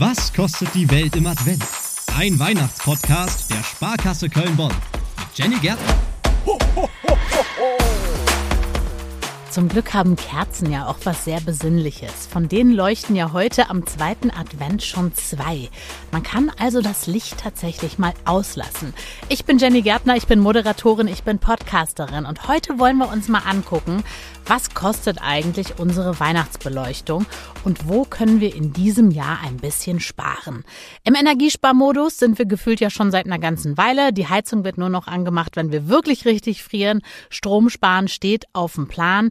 Was kostet die Welt im Advent? Ein Weihnachtspodcast der Sparkasse Köln-Bonn mit Jenny Gärtner. Ho, ho, ho, zum Glück haben Kerzen ja auch was sehr Besinnliches. Von denen leuchten ja heute am zweiten Advent schon zwei. Man kann also das Licht tatsächlich mal auslassen. Ich bin Jenny Gärtner, ich bin Moderatorin, ich bin Podcasterin und heute wollen wir uns mal angucken, was kostet eigentlich unsere Weihnachtsbeleuchtung und wo können wir in diesem Jahr ein bisschen sparen? Im Energiesparmodus sind wir gefühlt ja schon seit einer ganzen Weile. Die Heizung wird nur noch angemacht, wenn wir wirklich richtig frieren. Strom sparen steht auf dem Plan.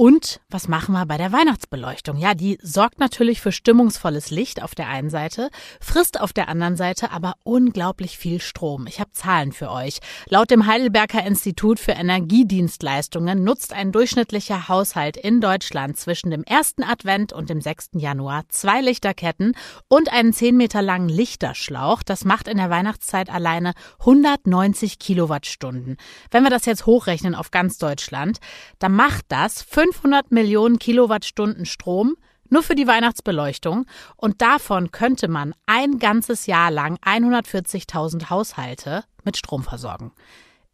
Und was machen wir bei der Weihnachtsbeleuchtung? Ja, die sorgt natürlich für stimmungsvolles Licht auf der einen Seite, frisst auf der anderen Seite aber unglaublich viel Strom. Ich habe Zahlen für euch. Laut dem Heidelberger Institut für Energiedienstleistungen nutzt ein durchschnittlicher Haushalt in Deutschland zwischen dem ersten Advent und dem 6. Januar zwei Lichterketten und einen 10 Meter langen Lichterschlauch. Das macht in der Weihnachtszeit alleine 190 Kilowattstunden. Wenn wir das jetzt hochrechnen auf ganz Deutschland, dann macht das 500 Millionen Kilowattstunden Strom nur für die Weihnachtsbeleuchtung und davon könnte man ein ganzes Jahr lang 140.000 Haushalte mit Strom versorgen.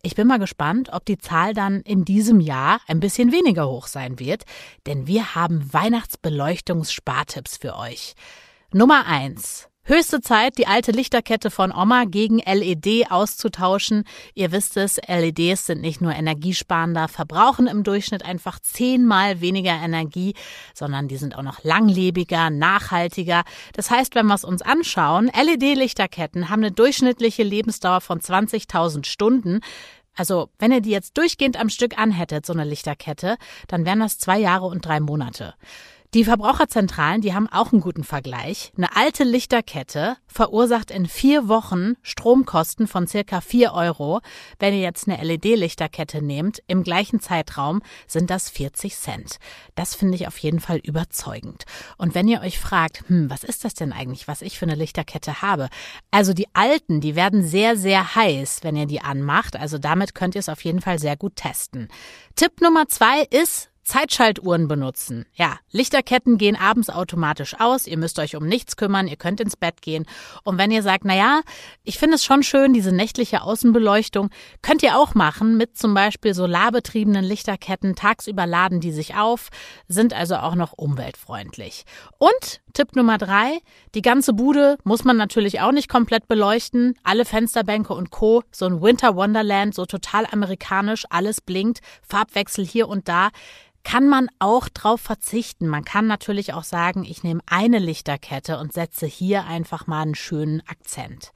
Ich bin mal gespannt, ob die Zahl dann in diesem Jahr ein bisschen weniger hoch sein wird, denn wir haben Weihnachtsbeleuchtungsspartipps für euch. Nummer eins: Höchste Zeit, die alte Lichterkette von Oma gegen LED auszutauschen. Ihr wisst es, LEDs sind nicht nur energiesparender, verbrauchen im Durchschnitt einfach zehnmal weniger Energie, sondern die sind auch noch langlebiger, nachhaltiger. Das heißt, wenn wir es uns anschauen, LED-Lichterketten haben eine durchschnittliche Lebensdauer von 20.000 Stunden. Also, wenn ihr die jetzt durchgehend am Stück anhättet, so eine Lichterkette, dann wären das zwei Jahre und drei Monate. Die Verbraucherzentralen, die haben auch einen guten Vergleich. Eine alte Lichterkette verursacht in vier Wochen Stromkosten von circa vier Euro. Wenn ihr jetzt eine LED-Lichterkette nehmt, im gleichen Zeitraum sind das 40 Cent. Das finde ich auf jeden Fall überzeugend. Und wenn ihr euch fragt, hm, was ist das denn eigentlich, was ich für eine Lichterkette habe? Also die alten, die werden sehr, sehr heiß, wenn ihr die anmacht. Also damit könnt ihr es auf jeden Fall sehr gut testen. Tipp Nummer zwei ist, Zeitschaltuhren benutzen. Ja, Lichterketten gehen abends automatisch aus. Ihr müsst euch um nichts kümmern. Ihr könnt ins Bett gehen. Und wenn ihr sagt, na ja, ich finde es schon schön, diese nächtliche Außenbeleuchtung, könnt ihr auch machen mit zum Beispiel solarbetriebenen Lichterketten. Tagsüber laden die sich auf, sind also auch noch umweltfreundlich. Und Tipp Nummer drei, die ganze Bude muss man natürlich auch nicht komplett beleuchten. Alle Fensterbänke und Co. So ein Winter Wonderland, so total amerikanisch, alles blinkt, Farbwechsel hier und da kann man auch drauf verzichten. Man kann natürlich auch sagen, ich nehme eine Lichterkette und setze hier einfach mal einen schönen Akzent.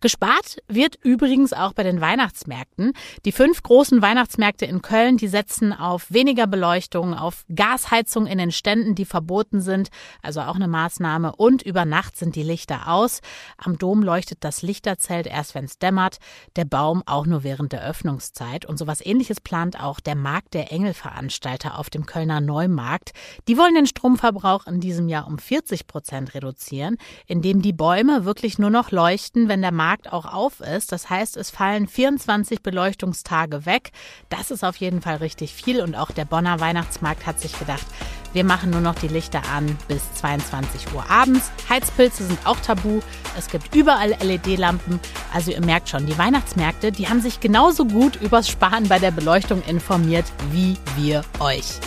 Gespart wird übrigens auch bei den Weihnachtsmärkten. Die fünf großen Weihnachtsmärkte in Köln, die setzen auf weniger Beleuchtung, auf Gasheizung in den Ständen, die verboten sind, also auch eine Maßnahme. Und über Nacht sind die Lichter aus. Am Dom leuchtet das Lichterzelt erst, wenn es dämmert, der Baum auch nur während der Öffnungszeit. Und sowas ähnliches plant auch der Markt der Engelveranstalter auf dem Kölner Neumarkt. Die wollen den Stromverbrauch in diesem Jahr um 40 Prozent reduzieren, indem die Bäume wirklich nur noch leuchten, wenn der Markt Markt auch auf ist. Das heißt, es fallen 24 Beleuchtungstage weg. Das ist auf jeden Fall richtig viel und auch der Bonner Weihnachtsmarkt hat sich gedacht, wir machen nur noch die Lichter an bis 22 Uhr abends. Heizpilze sind auch tabu. Es gibt überall LED-Lampen. Also ihr merkt schon, die Weihnachtsmärkte, die haben sich genauso gut übers Sparen bei der Beleuchtung informiert wie wir euch.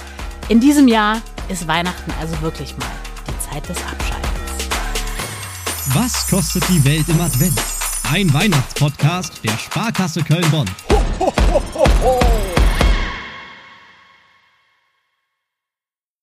In diesem Jahr ist Weihnachten also wirklich mal die Zeit des Abschaltens. Was kostet die Welt im Advent? Ein Weihnachtspodcast der Sparkasse Köln-Bonn. Ho, ho, ho,